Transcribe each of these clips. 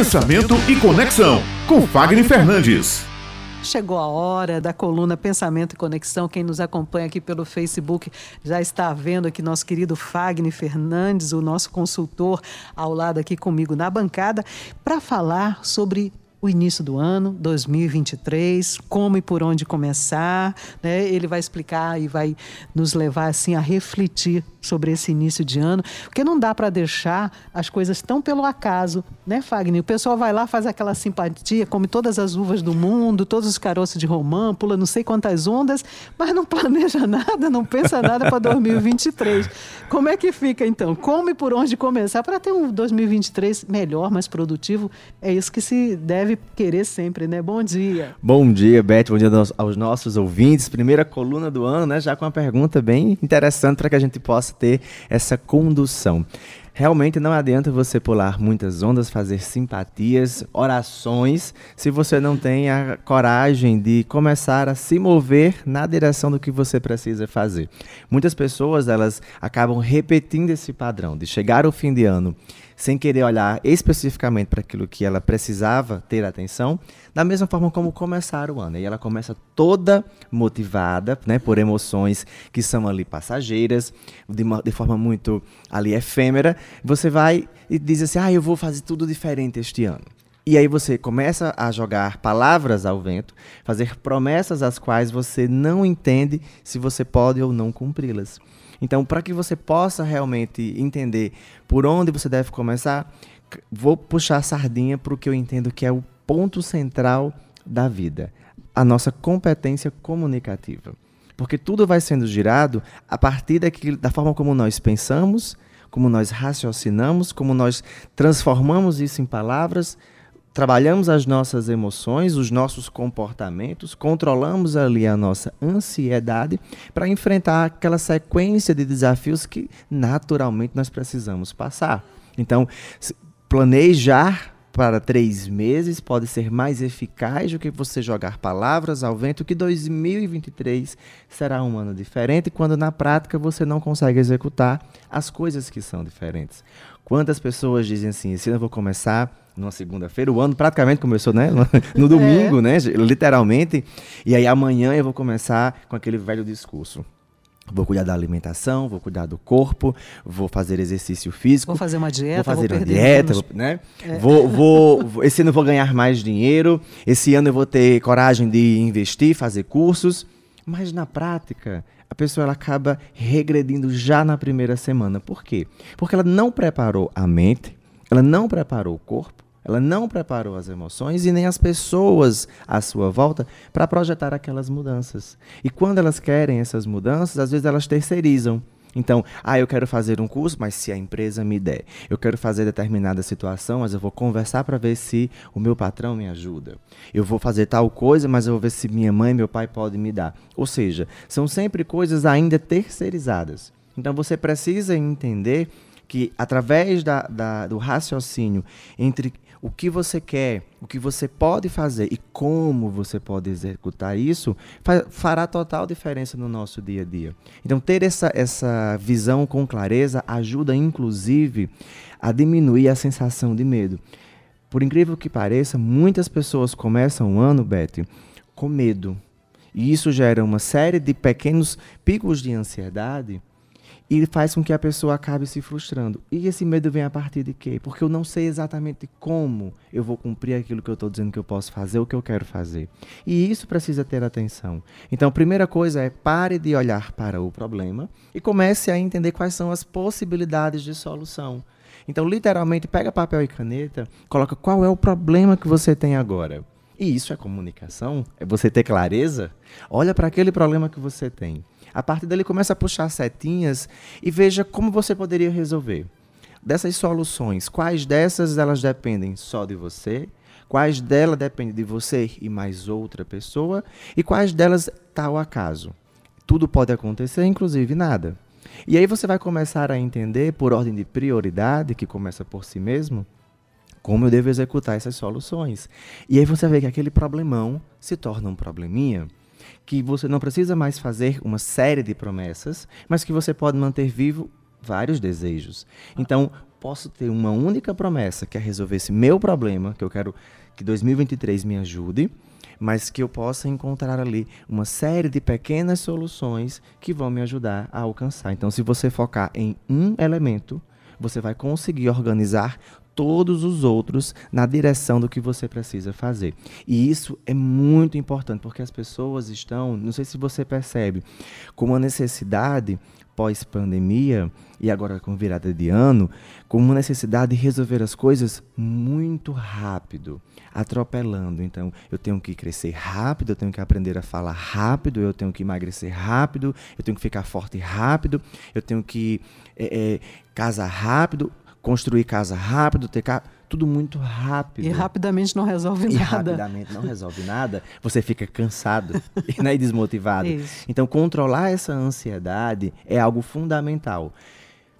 Pensamento e Conexão, com Fagner Fernandes. Chegou a hora da coluna Pensamento e Conexão. Quem nos acompanha aqui pelo Facebook já está vendo aqui nosso querido Fagner Fernandes, o nosso consultor, ao lado aqui comigo na bancada, para falar sobre o início do ano 2023, como e por onde começar. Né? Ele vai explicar e vai nos levar assim a refletir sobre esse início de ano, porque não dá para deixar as coisas tão pelo acaso, né, Fagner? O pessoal vai lá, faz aquela simpatia, come todas as uvas do mundo, todos os caroços de romã, pula não sei quantas ondas, mas não planeja nada, não pensa nada para 2023. Como é que fica então? Como e por onde começar para ter um 2023 melhor, mais produtivo? É isso que se deve deve querer sempre, né? Bom dia. Bom dia, Beth. Bom dia aos nossos ouvintes. Primeira coluna do ano, né? Já com uma pergunta bem interessante para que a gente possa ter essa condução. Realmente não adianta você pular muitas ondas, fazer simpatias, orações, se você não tem a coragem de começar a se mover na direção do que você precisa fazer. Muitas pessoas, elas acabam repetindo esse padrão de chegar ao fim de ano sem querer olhar especificamente para aquilo que ela precisava ter atenção, da mesma forma como começar o ano. E ela começa toda motivada, né, por emoções que são ali passageiras, de, uma, de forma muito ali efêmera. Você vai e diz assim: "Ah, eu vou fazer tudo diferente este ano". E aí você começa a jogar palavras ao vento, fazer promessas as quais você não entende se você pode ou não cumpri-las. Então, para que você possa realmente entender por onde você deve começar, vou puxar a sardinha para o que eu entendo que é o ponto central da vida: a nossa competência comunicativa. Porque tudo vai sendo girado a partir daquilo, da forma como nós pensamos, como nós raciocinamos, como nós transformamos isso em palavras, trabalhamos as nossas emoções, os nossos comportamentos, controlamos ali a nossa ansiedade para enfrentar aquela sequência de desafios que naturalmente nós precisamos passar. Então, planejar para três meses pode ser mais eficaz do que você jogar palavras ao vento, que 2023 será um ano diferente, quando na prática você não consegue executar as coisas que são diferentes. Quantas pessoas dizem assim, esse ano eu vou começar numa segunda-feira, o ano praticamente começou, né? No domingo, é. né? Literalmente. E aí amanhã eu vou começar com aquele velho discurso. Vou cuidar da alimentação, vou cuidar do corpo, vou fazer exercício físico. Vou fazer uma dieta, vou fazer vou uma dieta, vou, né? É. Vou, vou, esse ano eu vou ganhar mais dinheiro, esse ano eu vou ter coragem de investir, fazer cursos. Mas na prática, a pessoa ela acaba regredindo já na primeira semana. Por quê? Porque ela não preparou a mente, ela não preparou o corpo, ela não preparou as emoções e nem as pessoas à sua volta para projetar aquelas mudanças. E quando elas querem essas mudanças, às vezes elas terceirizam. Então, ah, eu quero fazer um curso, mas se a empresa me der. Eu quero fazer determinada situação, mas eu vou conversar para ver se o meu patrão me ajuda. Eu vou fazer tal coisa, mas eu vou ver se minha mãe meu pai podem me dar. Ou seja, são sempre coisas ainda terceirizadas. Então, você precisa entender que através da, da, do raciocínio entre o que você quer, o que você pode fazer e como você pode executar isso, fará total diferença no nosso dia a dia. Então, ter essa, essa visão com clareza ajuda, inclusive, a diminuir a sensação de medo. Por incrível que pareça, muitas pessoas começam o ano, Beth, com medo. E isso gera uma série de pequenos picos de ansiedade e faz com que a pessoa acabe se frustrando. E esse medo vem a partir de quê? Porque eu não sei exatamente como eu vou cumprir aquilo que eu estou dizendo que eu posso fazer, o que eu quero fazer. E isso precisa ter atenção. Então, a primeira coisa é pare de olhar para o problema e comece a entender quais são as possibilidades de solução. Então, literalmente, pega papel e caneta, coloca qual é o problema que você tem agora. E isso é comunicação? É você ter clareza? Olha para aquele problema que você tem. A partir dali começa a puxar setinhas e veja como você poderia resolver. Dessas soluções, quais dessas elas dependem só de você? Quais delas dependem de você e mais outra pessoa? E quais delas está acaso? Tudo pode acontecer, inclusive nada. E aí você vai começar a entender, por ordem de prioridade, que começa por si mesmo, como eu devo executar essas soluções. E aí você vê que aquele problemão se torna um probleminha que você não precisa mais fazer uma série de promessas, mas que você pode manter vivo vários desejos. Então, posso ter uma única promessa, que é resolver esse meu problema, que eu quero que 2023 me ajude, mas que eu possa encontrar ali uma série de pequenas soluções que vão me ajudar a alcançar. Então, se você focar em um elemento, você vai conseguir organizar todos os outros na direção do que você precisa fazer. E isso é muito importante, porque as pessoas estão, não sei se você percebe, com uma necessidade pós-pandemia e agora com virada de ano, com uma necessidade de resolver as coisas muito rápido, atropelando. Então, eu tenho que crescer rápido, eu tenho que aprender a falar rápido, eu tenho que emagrecer rápido, eu tenho que ficar forte rápido, eu tenho que é, é, casar rápido, construir casa rápido, ter ca... tudo muito rápido. E rapidamente não resolve e nada. rapidamente não resolve nada, você fica cansado né, e desmotivado. Isso. Então, controlar essa ansiedade é algo fundamental.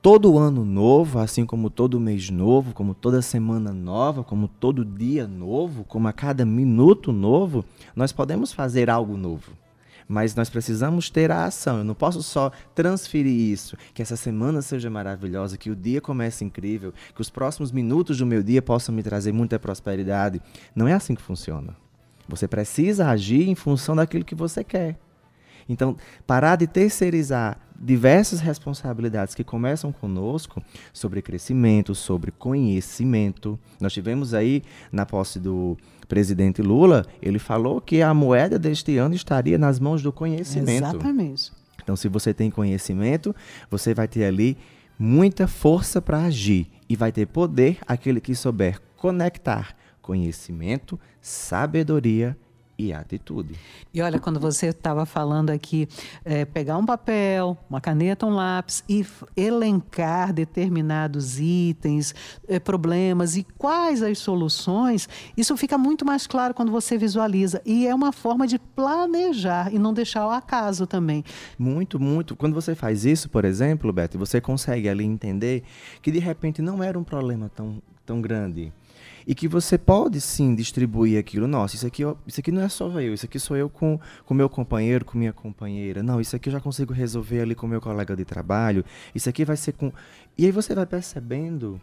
Todo ano novo, assim como todo mês novo, como toda semana nova, como todo dia novo, como a cada minuto novo, nós podemos fazer algo novo mas nós precisamos ter a ação. Eu não posso só transferir isso, que essa semana seja maravilhosa, que o dia comece incrível, que os próximos minutos do meu dia possam me trazer muita prosperidade. Não é assim que funciona. Você precisa agir em função daquilo que você quer. Então, parar de terceirizar diversas responsabilidades que começam conosco sobre crescimento, sobre conhecimento. Nós tivemos aí, na posse do presidente Lula, ele falou que a moeda deste ano estaria nas mãos do conhecimento. Exatamente. Então, se você tem conhecimento, você vai ter ali muita força para agir e vai ter poder aquele que souber conectar conhecimento, sabedoria e atitude. E olha, quando você estava falando aqui, é, pegar um papel, uma caneta, um lápis e elencar determinados itens, é, problemas e quais as soluções, isso fica muito mais claro quando você visualiza. E é uma forma de planejar e não deixar ao acaso também. Muito, muito. Quando você faz isso, por exemplo, Beto, você consegue ali entender que de repente não era um problema tão, tão grande e que você pode sim distribuir aquilo. Nossa, isso aqui, isso aqui não é só eu, isso aqui sou eu com o meu companheiro, com minha companheira. Não, isso aqui eu já consigo resolver ali com meu colega de trabalho. Isso aqui vai ser com. E aí você vai percebendo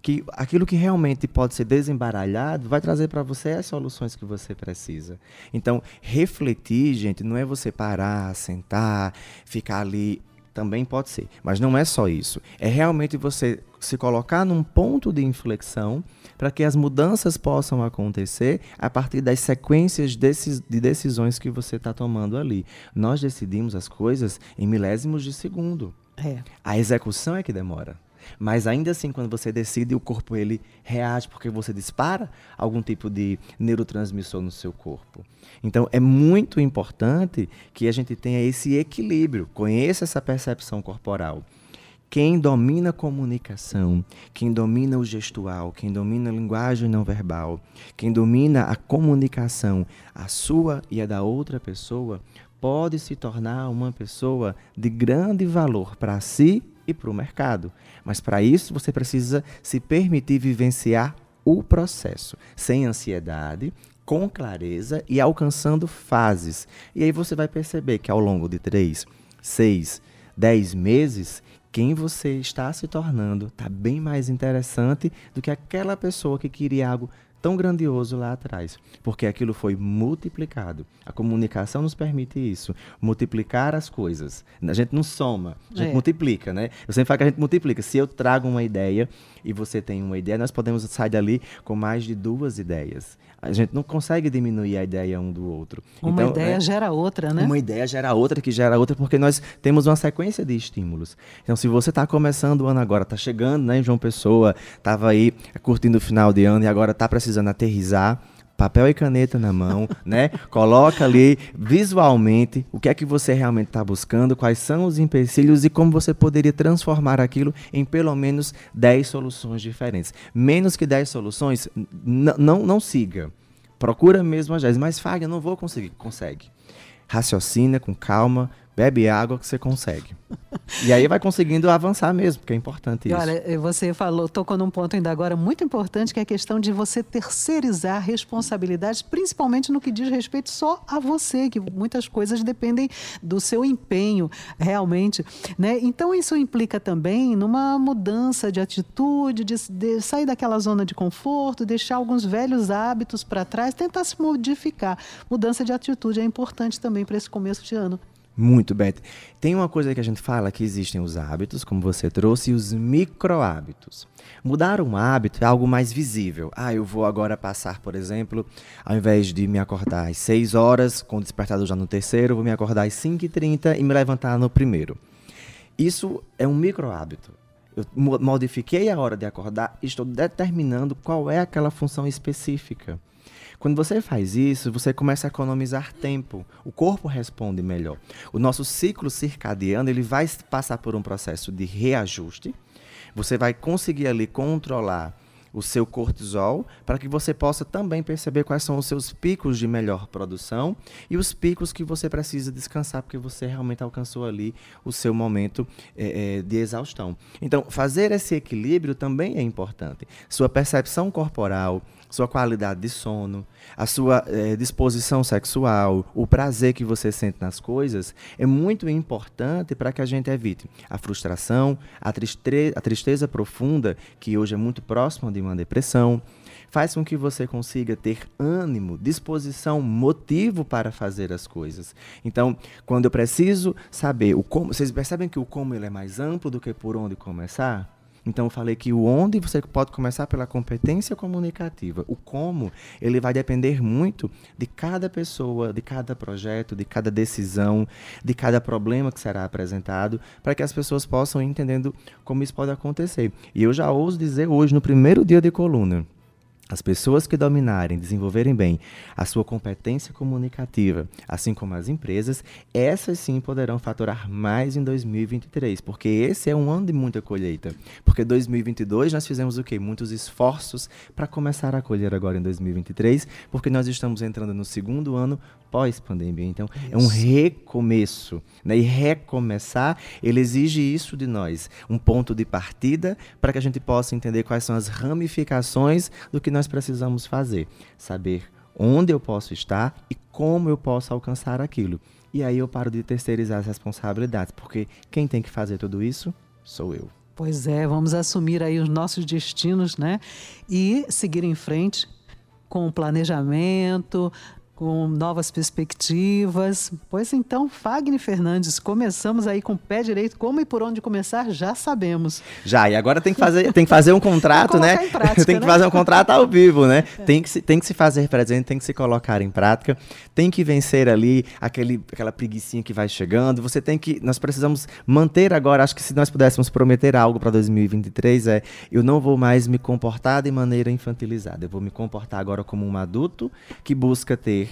que aquilo que realmente pode ser desembaralhado vai trazer para você as soluções que você precisa. Então, refletir, gente, não é você parar, sentar, ficar ali também pode ser, mas não é só isso. É realmente você se colocar num ponto de inflexão para que as mudanças possam acontecer a partir das sequências de decisões que você está tomando ali. Nós decidimos as coisas em milésimos de segundo. É. A execução é que demora. Mas ainda assim, quando você decide, o corpo ele reage porque você dispara algum tipo de neurotransmissor no seu corpo. Então é muito importante que a gente tenha esse equilíbrio, conheça essa percepção corporal. Quem domina a comunicação, quem domina o gestual, quem domina a linguagem não verbal, quem domina a comunicação, a sua e a da outra pessoa, pode se tornar uma pessoa de grande valor para si e para o mercado. Mas para isso você precisa se permitir vivenciar o processo, sem ansiedade, com clareza e alcançando fases. E aí você vai perceber que ao longo de três, seis, dez meses, quem você está se tornando está bem mais interessante do que aquela pessoa que queria algo tão grandioso lá atrás, porque aquilo foi multiplicado. A comunicação nos permite isso, multiplicar as coisas. A gente não soma, a gente é. multiplica, né? Eu sempre falo que a gente multiplica. Se eu trago uma ideia e você tem uma ideia, nós podemos sair dali com mais de duas ideias. A gente não consegue diminuir a ideia um do outro. Uma então, ideia é, gera outra, né? Uma ideia gera outra, que gera outra, porque nós temos uma sequência de estímulos. Então, se você está começando o ano agora, está chegando, né, João Pessoa, estava aí curtindo o final de ano e agora está precisando aterrizar, papel e caneta na mão, né? Coloca ali visualmente o que é que você realmente está buscando, quais são os empecilhos e como você poderia transformar aquilo em pelo menos 10 soluções diferentes. Menos que 10 soluções, não, não siga. Procura mesmo as 10. Mas, Fagner, não vou conseguir. Consegue. Raciocina com calma, Bebe água que você consegue. E aí vai conseguindo avançar mesmo, porque é importante isso. Olha, eh, você falou, tocou num ponto ainda agora muito importante, que é a questão de você terceirizar responsabilidades, principalmente no que diz respeito só a você, que muitas coisas dependem do seu empenho, realmente. Né? Então, isso implica também numa mudança de atitude, de, de sair daquela zona de conforto, deixar alguns velhos hábitos para trás, tentar se modificar. Mudança de atitude é importante também para esse começo de ano. Muito bem. Tem uma coisa que a gente fala que existem os hábitos, como você trouxe, e os micro hábitos. Mudar um hábito é algo mais visível. Ah, eu vou agora passar, por exemplo, ao invés de me acordar às 6 horas, com o despertador já no terceiro, vou me acordar às 5h30 e me levantar no primeiro. Isso é um micro hábito. Eu modifiquei a hora de acordar e estou determinando qual é aquela função específica. Quando você faz isso, você começa a economizar tempo. O corpo responde melhor. O nosso ciclo circadiano ele vai passar por um processo de reajuste. Você vai conseguir ali controlar o seu cortisol para que você possa também perceber quais são os seus picos de melhor produção e os picos que você precisa descansar porque você realmente alcançou ali o seu momento é, de exaustão. Então, fazer esse equilíbrio também é importante. Sua percepção corporal, sua qualidade de sono, a sua é, disposição sexual, o prazer que você sente nas coisas, é muito importante para que a gente evite a frustração, a, a tristeza profunda, que hoje é muito próxima de uma depressão, faz com que você consiga ter ânimo, disposição, motivo para fazer as coisas. Então, quando eu preciso saber o como, vocês percebem que o como ele é mais amplo do que por onde começar? Então eu falei que o onde você pode começar pela competência comunicativa. O como, ele vai depender muito de cada pessoa, de cada projeto, de cada decisão, de cada problema que será apresentado, para que as pessoas possam ir entendendo como isso pode acontecer. E eu já ouso dizer hoje, no primeiro dia de coluna, as pessoas que dominarem, desenvolverem bem a sua competência comunicativa, assim como as empresas, essas sim poderão faturar mais em 2023, porque esse é um ano de muita colheita. Porque 2022 nós fizemos o quê? Muitos esforços para começar a colher agora em 2023, porque nós estamos entrando no segundo ano pós-pandemia. Então, isso. é um recomeço. Né? E recomeçar, ele exige isso de nós. Um ponto de partida para que a gente possa entender quais são as ramificações do que nós precisamos fazer. Saber onde eu posso estar e como eu posso alcançar aquilo. E aí eu paro de terceirizar as responsabilidades, porque quem tem que fazer tudo isso sou eu. Pois é, vamos assumir aí os nossos destinos, né? E seguir em frente com planejamento, com novas perspectivas. Pois então, Fagner Fernandes, começamos aí com o pé direito. Como e por onde começar, já sabemos. Já, e agora tem que fazer, tem que fazer um contrato, né? Prática, tem que né? fazer um contrato ao vivo, né? É. Tem, que se, tem que se fazer presente, tem que se colocar em prática, tem que vencer ali aquele, aquela preguiçinha que vai chegando. Você tem que. Nós precisamos manter agora, acho que se nós pudéssemos prometer algo para 2023, é eu não vou mais me comportar de maneira infantilizada. Eu vou me comportar agora como um adulto que busca ter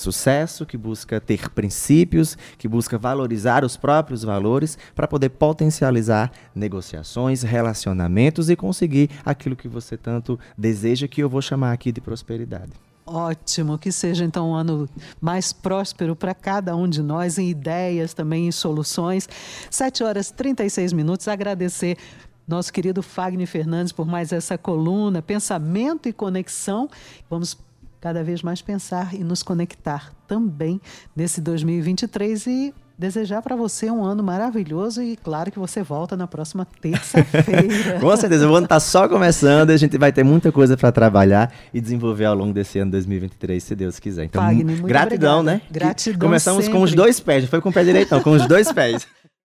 sucesso, que busca ter princípios, que busca valorizar os próprios valores para poder potencializar negociações, relacionamentos e conseguir aquilo que você tanto deseja, que eu vou chamar aqui de prosperidade. Ótimo, que seja então um ano mais próspero para cada um de nós, em ideias também, em soluções. 7 horas e 36 minutos. Agradecer nosso querido Fagner Fernandes por mais essa coluna, Pensamento e Conexão. Vamos cada vez mais pensar e nos conectar também nesse 2023 e desejar para você um ano maravilhoso e claro que você volta na próxima terça-feira. Com certeza, o ano está só começando, a gente vai ter muita coisa para trabalhar e desenvolver ao longo desse ano 2023, se Deus quiser. Então, Fagner, gratidão, obrigada. né? Gratidão. Começamos sempre. com os dois pés, não foi com o pé direito, não, com os dois pés.